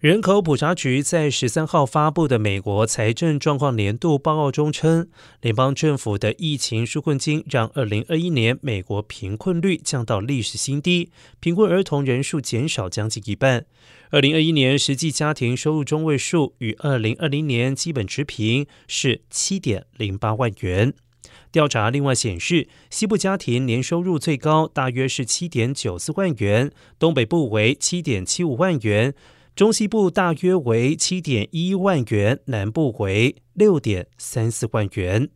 人口普查局在十三号发布的美国财政状况年度报告中称，联邦政府的疫情纾困金让二零二一年美国贫困率降到历史新低，贫困儿童人数减少将近一半。二零二一年实际家庭收入中位数与二零二零年基本持平，是七点零八万元。调查另外显示，西部家庭年收入最高大约是七点九四万元，东北部为七点七五万元。中西部大约为七点一万元，南部为六点三四万元。